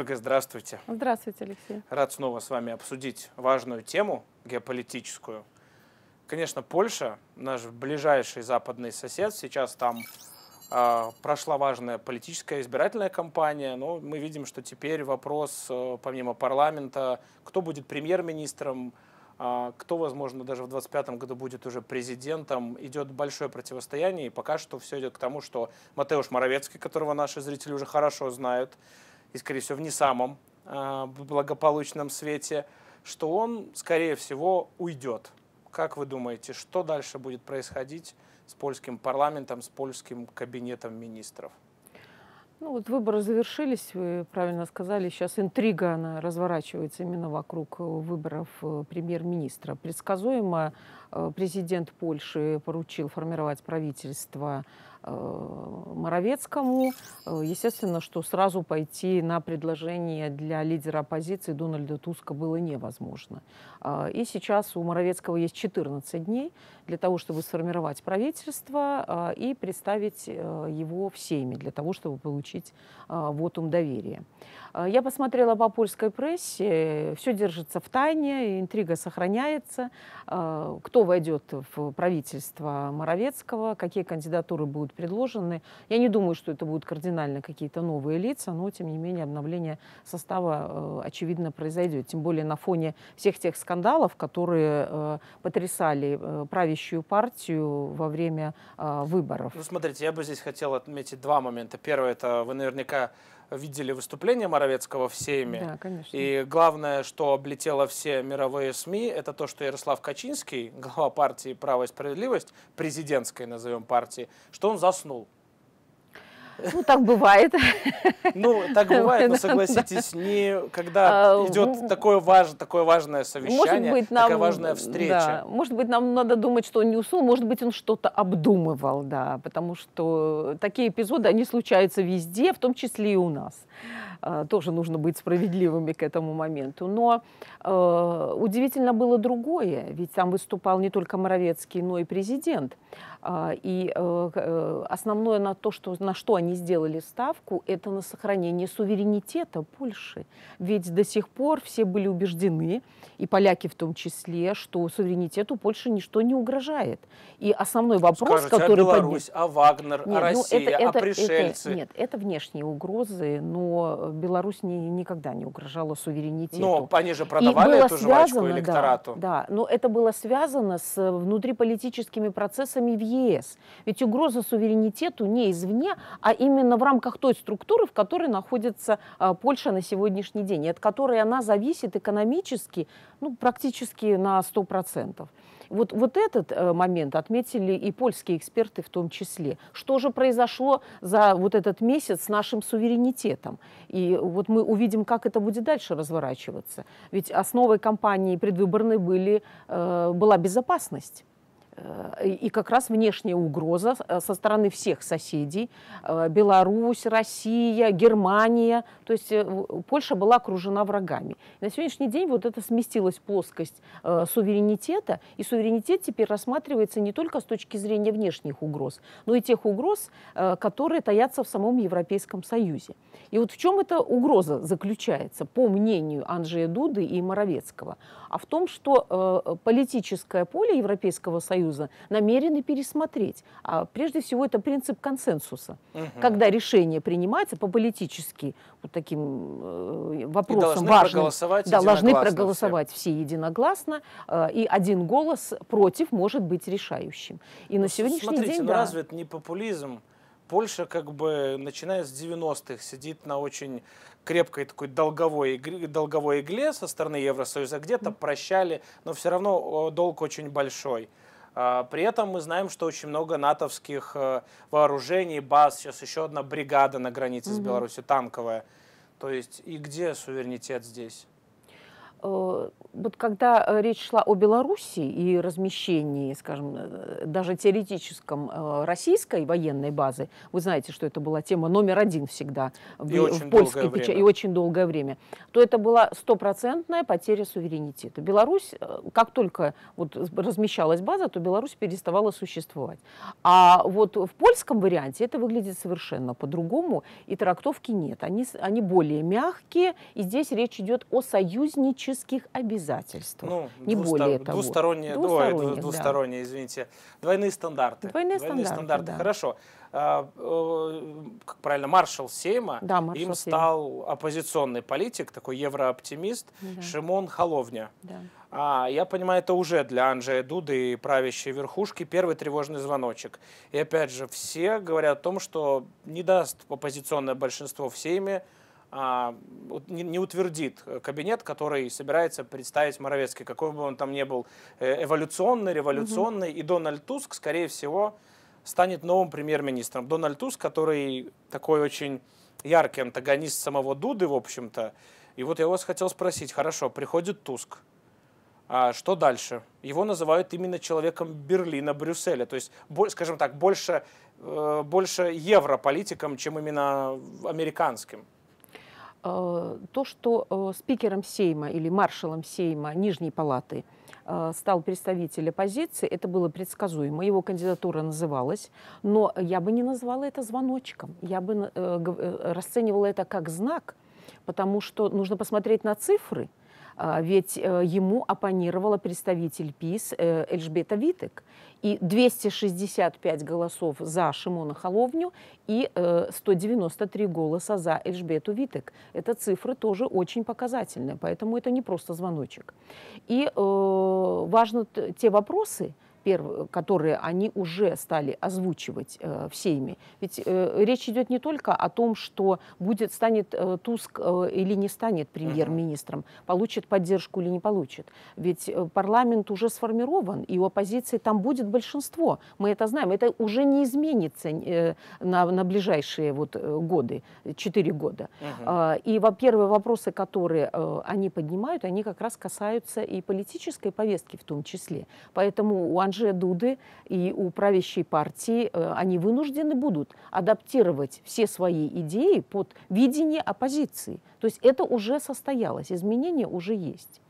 Ольга, здравствуйте. Здравствуйте, Алексей. Рад снова с вами обсудить важную тему геополитическую. Конечно, Польша, наш ближайший западный сосед, сейчас там э, прошла важная политическая избирательная кампания, но мы видим, что теперь вопрос, э, помимо парламента, кто будет премьер-министром, э, кто, возможно, даже в 2025 году будет уже президентом, идет большое противостояние, и пока что все идет к тому, что Матеуш Моровецкий, которого наши зрители уже хорошо знают, и, скорее всего, в не самом э, благополучном свете, что он, скорее всего, уйдет. Как вы думаете, что дальше будет происходить с польским парламентом, с польским кабинетом министров? Ну вот выборы завершились, вы правильно сказали, сейчас интрига она разворачивается именно вокруг выборов э, премьер-министра. Предсказуемо э, президент Польши поручил формировать правительство Э, Моровецкому. Э, естественно, что сразу пойти на предложение для лидера оппозиции Дональда Туска было невозможно. Э, и сейчас у Моровецкого есть 14 дней для того, чтобы сформировать правительство и представить его всеми, для того, чтобы получить вотум доверия. Я посмотрела по польской прессе, все держится в тайне, интрига сохраняется. Кто войдет в правительство Моровецкого, какие кандидатуры будут будут предложены. Я не думаю, что это будут кардинально какие-то новые лица, но, тем не менее, обновление состава, э, очевидно, произойдет. Тем более на фоне всех тех скандалов, которые э, потрясали э, правящую партию во время выборов. Ну, смотрите, я бы здесь хотел отметить два момента. Первое, это вы наверняка видели выступление Моровецкого в Сейме. Да, конечно. И главное, что облетело все мировые СМИ, это то, что Ярослав Качинский, глава партии «Право и справедливость», президентской, назовем партии, что он заснул. Ну, так бывает. Ну, так бывает, но согласитесь, не когда а, идет такое, важ, такое важное совещание, быть, нам, такая важная встреча. Да, может быть, нам надо думать, что он не уснул, может быть, он что-то обдумывал, да, потому что такие эпизоды, они случаются везде, в том числе и у нас. А, тоже нужно быть справедливыми к этому моменту. Но э, удивительно было другое, ведь там выступал не только Моровецкий, но и президент. А, и э, э, основное на то, что, на что они сделали ставку, это на сохранение суверенитета Польши. Ведь до сих пор все были убеждены, и поляки в том числе, что суверенитету Польши ничто не угрожает. И основной вопрос, Скажете, который... А Беларусь, под... а Вагнер, нет, а Россия, ну это, это, а пришельцы? Это, нет, это внешние угрозы, но Беларусь не, никогда не угрожала суверенитету. Но они же продавали эту связано, жвачку электорату. Да, да, но это было связано с внутриполитическими процессами в ЕС. Ведь угроза суверенитету не извне, а именно в рамках той структуры, в которой находится а, Польша на сегодняшний день, и от которой она зависит экономически ну, практически на 100%. Вот, вот этот э, момент отметили и польские эксперты в том числе. Что же произошло за вот этот месяц с нашим суверенитетом? И вот мы увидим, как это будет дальше разворачиваться. Ведь основой кампании предвыборной были, э, была безопасность. Э, и как раз внешняя угроза э, со стороны всех соседей, э, Беларусь, Россия, Германия, то есть Польша была окружена врагами. На сегодняшний день вот это сместилась плоскость суверенитета, и суверенитет теперь рассматривается не только с точки зрения внешних угроз, но и тех угроз, которые таятся в самом Европейском Союзе. И вот в чем эта угроза заключается, по мнению Анджея Дуды и Моровецкого? А в том, что политическое поле Европейского Союза Союза намерены пересмотреть. А прежде всего это принцип консенсуса. Угу. Когда решение принимается по политически вот таким э, вопросам важным, да, должны проголосовать все, все единогласно, э, и один голос против может быть решающим. И ну, на сегодняшний смотрите, день... ну да. разве это не популизм? Польша как бы начиная с 90-х сидит на очень крепкой такой долговой, долговой игле со стороны Евросоюза, где-то прощали, но все равно долг очень большой. А, при этом мы знаем, что очень много натовских э, вооружений, баз, сейчас еще одна бригада на границе mm-hmm. с Беларусью, танковая. То есть и где суверенитет здесь? Э, вот когда э, речь шла о Беларуси и размещении, скажем, э, даже теоретическом российской военной базы, вы знаете, что это была тема номер один всегда в, в польской печати и очень долгое время, то это была стопроцентная потеря суверенитета. Беларусь, как только вот размещалась база, то Беларусь переставала существовать. А вот в польском варианте это выглядит совершенно по-другому, и трактовки нет. Они, они более мягкие, и здесь речь идет о союзнических обязательствах обязательства. Ну, не двустор... более того. Двусторонние, двусторонние, ой, двусторонние да. извините. Двойные стандарты. Двойные, Двойные стандарты, стандарты. Да. Хорошо. А, э, как правильно, маршал Сейма, да, маршал им стал Сейма. оппозиционный политик, такой еврооптимист да. Шимон Холовня. Да. А, я понимаю, это уже для Анджея Дуды и правящей верхушки первый тревожный звоночек. И опять же, все говорят о том, что не даст оппозиционное большинство в Сейме не утвердит кабинет, который собирается представить Моровецкий, какой бы он там ни был э, эволюционный, революционный. Угу. И Дональд Туск, скорее всего, станет новым премьер-министром. Дональд Туск, который такой очень яркий антагонист самого Дуды, в общем-то. И вот я вас хотел спросить, хорошо, приходит Туск, а что дальше? Его называют именно человеком Берлина, Брюсселя, то есть, скажем так, больше, э, больше европолитиком, чем именно американским. Э, то, что э, спикером Сейма или маршалом Сейма Нижней Палаты э, стал представитель оппозиции, это было предсказуемо. Его кандидатура называлась, но я бы не назвала это звоночком. Я бы расценивала это как знак, потому что нужно посмотреть на цифры – ведь э, ему оппонировала представитель ПИС э, Эльжбета Витек. И 265 голосов за Шимона Холовню и 193 э, голоса за Эльжбету Витек. Это цифры тоже очень показательные, поэтому это не просто звоночек. И важно те вопросы, перв... которые они уже стали озвучивать э, в Сейме. Ведь э, речь идет не только о том, что будет, станет э, Туск э, или не станет премьер-министром, получит поддержку или не получит. Ведь э, парламент уже сформирован, и у оппозиции там будет большинство. Мы это знаем. Это уже не изменится э, на, на ближайшие вот, э, годы, четыре года. Угу. Э, и, во-первых, вопросы, которые э, они поднимают, они как раз касаются и политической повестки в том числе. Поэтому у Анжея Дуды и у правящей партии, э, они вынуждены будут адаптировать все свои идеи под видение оппозиции. То есть это уже состоялось, изменения уже есть.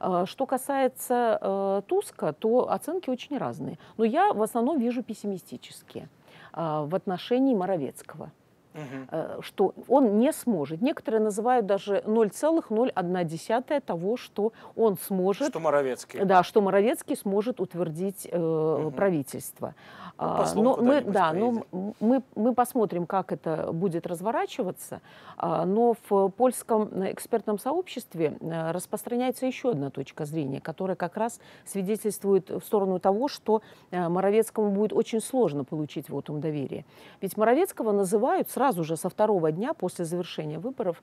Э, что касается э, Туска, то оценки очень разные. Но я в основном вижу пессимистические в отношении Моровецкого угу. что он не сможет. Некоторые называют даже 0,01 того, что он сможет. Что Моровецкий. Да, что Моровецкий сможет утвердить э, угу. правительство. Ну, а, но мы, да, но мы, мы посмотрим, как это будет разворачиваться. А, но в польском экспертном сообществе э, распространяется еще одна точка зрения, которая как раз свидетельствует в сторону того, что э, Моровецкому будет очень сложно получить вотум доверия. Ведь Моровецкого называют сразу же со второго дня после завершения выборов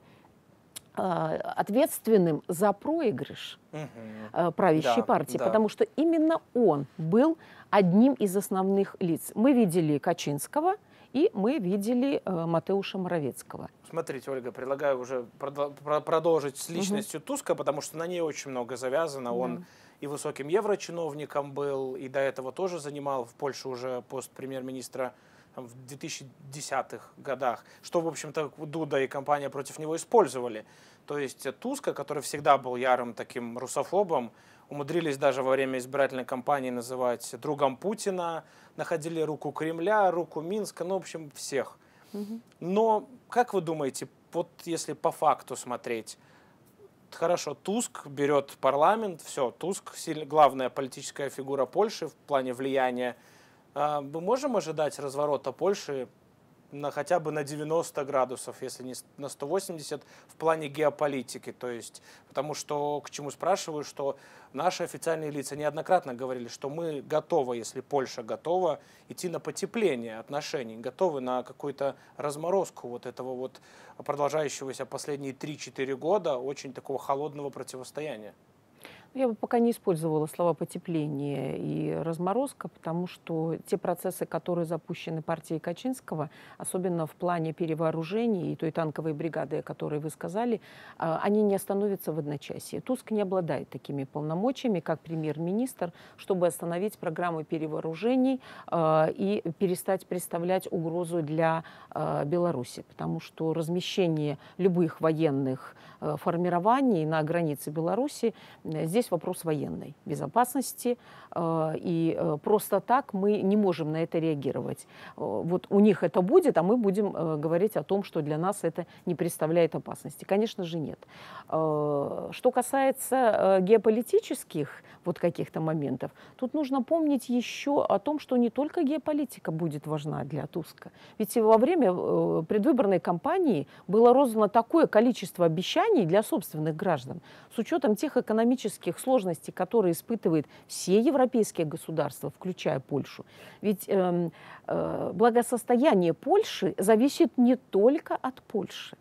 а, ответственным за проигрыш угу. правящей да, партии, да. потому что именно он был одним из основных лиц. Мы видели Качинского, и мы видели э, Матеуша Моровецкого. Смотрите, Ольга, предлагаю уже продолжить с личностью угу. Туска, потому что на ней очень много завязано. Да. Он и высоким еврочиновником был, и до этого тоже занимал в Польше уже пост премьер-министра в 2010-х годах, что, в общем-то, Дуда и компания против него использовали. То есть Туска, который всегда был ярым таким русофобом, умудрились даже во время избирательной кампании называть другом Путина, находили руку Кремля, руку Минска, ну, в общем, всех. Но, как вы думаете, вот если по факту смотреть, хорошо, Туск берет парламент, все, Туск главная политическая фигура Польши в плане влияния, мы можем ожидать разворота Польши на хотя бы на 90 градусов, если не на 180 в плане геополитики. То есть, потому что, к чему спрашиваю, что наши официальные лица неоднократно говорили, что мы готовы, если Польша готова, идти на потепление отношений, готовы на какую-то разморозку вот этого вот продолжающегося последние 3-4 года очень такого холодного противостояния. Я бы пока не использовала слова потепление и разморозка, потому что те процессы, которые запущены партией Качинского, особенно в плане перевооружений и той танковой бригады, о которой вы сказали, а, они не остановятся в одночасье. Туск не обладает такими полномочиями, как премьер-министр, чтобы остановить программу перевооружений а, и перестать представлять угрозу для а, Беларуси, потому что размещение любых военных формирований на границе Беларуси здесь здесь вопрос военной безопасности, э, и э, просто так мы не можем на это реагировать. Э, вот у них это будет, а мы будем говорить о том, что для нас это не представляет опасности. Конечно же, нет. Что касается геополитических вот каких-то моментов, тут нужно помнить еще о том, что не только геополитика будет важна для Туска. Ведь во время предвыборной кампании было роздано такое количество обещаний для собственных граждан с учетом тех экономических тех сложностей, которые испытывают все европейские государства, включая Польшу. Ведь э, э, благосостояние Польши зависит не только от Польши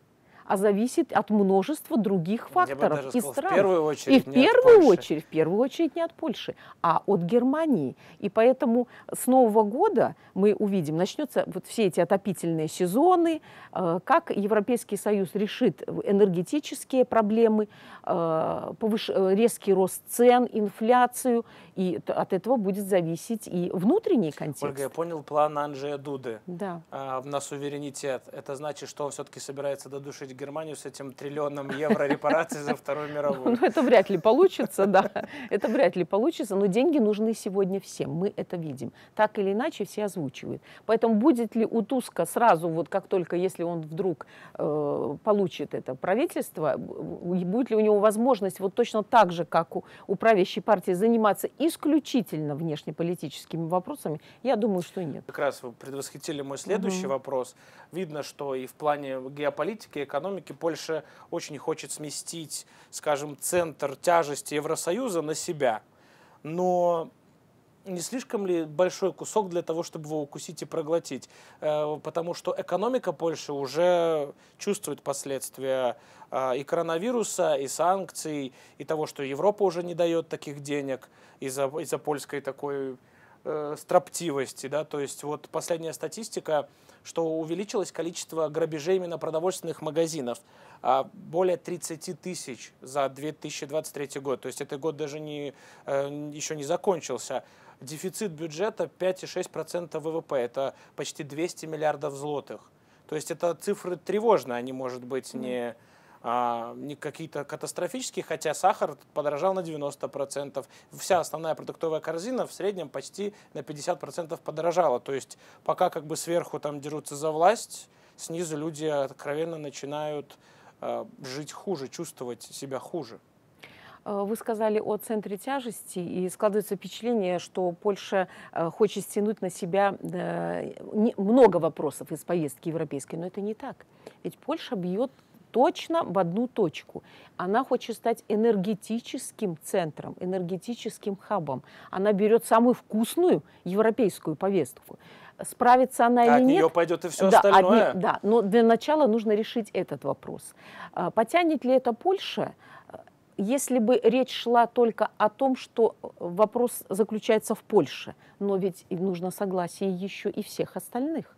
а зависит от множества других факторов и стран. В первую очередь, и в первую очередь, в первую очередь не от Польши, а от Германии. И поэтому с Нового года мы увидим, начнется вот все эти отопительные сезоны, э, как Европейский Союз решит энергетические проблемы, э, повыш... резкий рост цен, инфляцию, и от этого будет зависеть и внутренний контекст. Ольга, я понял план Анджея Дуды да. А, на суверенитет. Это значит, что он все-таки собирается додушить Германию с этим триллионом евро репараций за Вторую мировую. Ну, это вряд ли получится, да. Это вряд ли получится, но деньги нужны сегодня всем. Мы это видим. Так или иначе все озвучивают. Поэтому будет ли у Туска сразу, вот как только, если он вдруг э, получит это правительство, будет ли у него возможность вот точно так же, как у, у правящей партии, заниматься исключительно внешнеполитическими вопросами, я думаю, что нет. Как раз вы предвосхитили мой следующий угу. вопрос. Видно, что и в плане геополитики, экономики, экономики Польша очень хочет сместить, скажем, центр тяжести Евросоюза на себя. Но не слишком ли большой кусок для того, чтобы его укусить и проглотить? Э, потому что экономика Польши уже чувствует последствия э, и коронавируса, и санкций, и того, что Европа уже не дает таких денег из-за из польской такой э, строптивости. Да? То есть вот последняя статистика что увеличилось количество грабежей именно продовольственных магазинов. А, более 30 тысяч за 2023 год. То есть этот год даже не, э, еще не закончился. Дефицит бюджета 5,6% ВВП. Это почти 200 миллиардов злотых. То есть это цифры тревожные, они, может быть, не а, не какие-то катастрофические, хотя сахар подорожал на 90%. Вся основная продуктовая корзина в среднем почти на 50% подорожала. То есть пока как бы сверху там дерутся за власть, снизу люди откровенно начинают э, жить хуже, чувствовать себя хуже. А, вы сказали о центре тяжести, и складывается впечатление, что Польша э, хочет стянуть на себя много вопросов из повестки европейской, но это не так. Ведь Польша бьет точно в одну точку. Она хочет стать энергетическим центром, энергетическим хабом. Она берет самую вкусную европейскую повестку. Справится она а или от нет? От нее пойдет и все да, остальное? От, да, но для начала нужно решить этот вопрос. А, потянет ли это Польша? Если бы речь шла только о том, что вопрос заключается в Польше, но ведь нужно согласие еще и всех остальных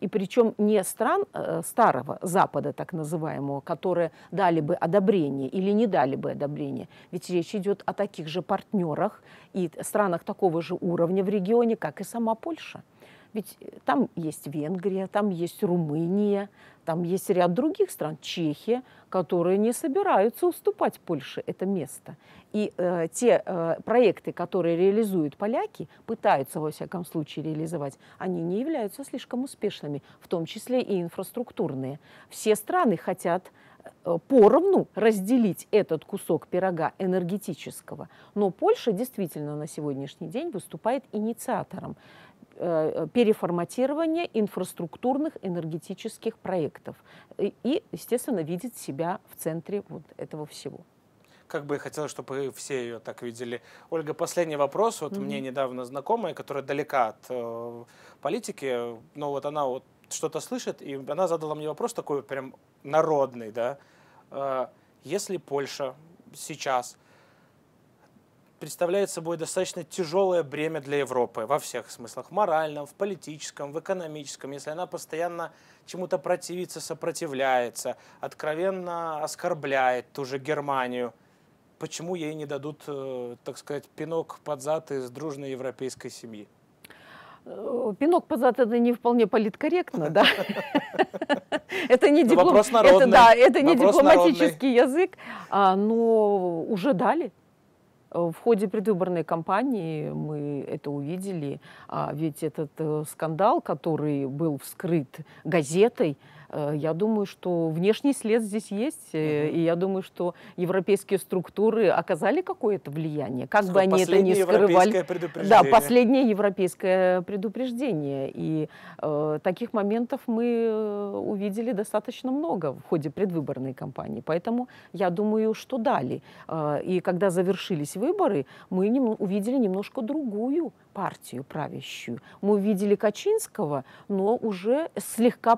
и причем не стран э, Старого Запада, так называемого, которые дали бы одобрение или не дали бы одобрение. Ведь речь идет о таких же партнерах и странах такого же уровня в регионе, как и сама Польша. Ведь э, там есть Венгрия, там есть Румыния, там есть ряд других стран, Чехия, которые не собираются уступать Польше это место. И э, те э, проекты, которые реализуют поляки, пытаются во всяком случае реализовать, они не являются слишком успешными, в том числе и инфраструктурные. Все страны хотят э, поровну разделить этот кусок пирога энергетического. Но Польша действительно на сегодняшний день выступает инициатором Э, переформатирования инфраструктурных энергетических проектов. И, естественно, видит себя в центре вот этого всего. Как бы я хотела, чтобы все ее так видели. Ольга, последний вопрос. Вот mm-hmm. мне недавно знакомая, которая далека от э, политики, но вот она вот что-то слышит, и она задала мне вопрос такой прям народный, да. Э, если Польша сейчас представляет собой достаточно тяжелое бремя для Европы во всех смыслах. В моральном, в политическом, в экономическом. Если она постоянно чему-то противится, сопротивляется, откровенно оскорбляет ту же Германию, почему ей не дадут, э, так сказать, пинок под зад из дружной европейской семьи? Э, пинок под зад это не вполне политкорректно, да? Это не дипломатический язык, а, но уже дали. В ходе предвыборной кампании мы это увидели, а ведь этот э, скандал, который был вскрыт газетой, я думаю, что внешний след здесь есть, угу. и я думаю, что европейские структуры оказали какое-то влияние, как бы они это ни скрывали. Да, последнее европейское предупреждение. И э, таких моментов мы э, увидели достаточно много в ходе предвыборной кампании. Поэтому я думаю, что дали. Э, и когда завершились выборы, мы увидели немножко другую партию правящую. Мы увидели Качинского, но уже слегка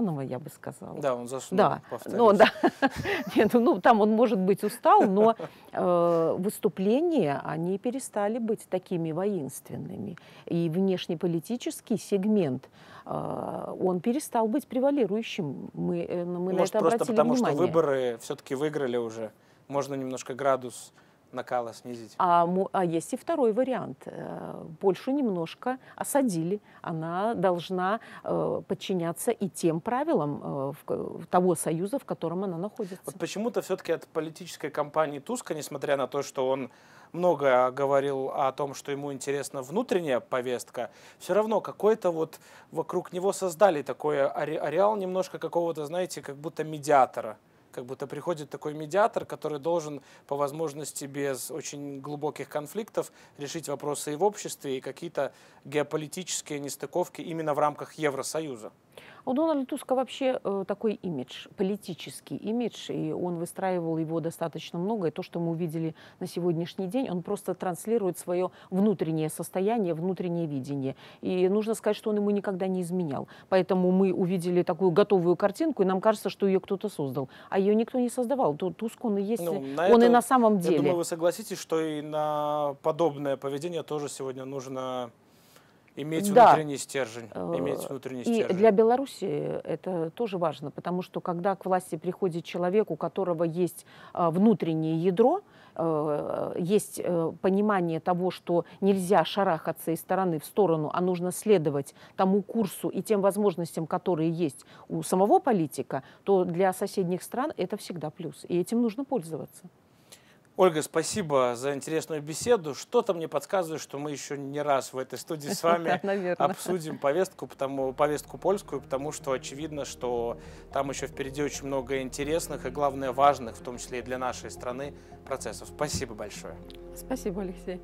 подкорректированного, я бы сказала. Да, он заснул, да. Ну, да. Нет, ну, там он, может быть, устал, но э, выступления, они перестали быть такими воинственными. И внешнеполитический сегмент, э, он перестал быть превалирующим. Мы, э, мы Может, на это просто потому, внимание. что выборы все-таки выиграли уже. Можно немножко градус накала снизить. А, а есть и второй вариант. Э, Польшу немножко осадили. Она должна э, подчиняться и тем правилам э, того союза, в котором она находится. Вот почему-то все-таки от политической кампании Туска, несмотря на то, что он много говорил о том, что ему интересна внутренняя повестка, все равно какой-то вот вокруг него создали такой ареал немножко какого-то, знаете, как будто медиатора как будто приходит такой медиатор, который должен по возможности без очень глубоких конфликтов решить вопросы и в обществе, и какие-то геополитические нестыковки именно в рамках Евросоюза. У Дональда Туска вообще э, такой имидж, политический имидж, и он выстраивал его достаточно много. И то, что мы увидели на сегодняшний день, он просто транслирует свое внутреннее состояние, внутреннее видение. И нужно сказать, что он ему никогда не изменял. Поэтому мы увидели такую готовую картинку, и нам кажется, что ее кто-то создал. А ее никто не создавал. Туск он и есть, ну, он это, и на самом деле. Я думаю, вы согласитесь, что и на подобное поведение тоже сегодня нужно Иметь да. внутренний стержень. Э, иметь внутренний и стержень. для Беларуси это тоже важно, потому что когда к власти приходит человек, у которого есть а, внутреннее ядро, э, есть э, понимание того, что нельзя шарахаться из стороны в сторону, а нужно следовать тому курсу и тем возможностям, которые есть у самого политика, то для соседних стран это всегда плюс. И этим нужно пользоваться. Ольга, спасибо за интересную беседу. Что-то мне подсказывает, что мы еще не раз в этой студии с вами обсудим повестку, потому, повестку польскую, потому что очевидно, что там еще впереди очень много интересных и, главное, важных, в том числе и для нашей страны, процессов. Спасибо большое. Спасибо, Алексей.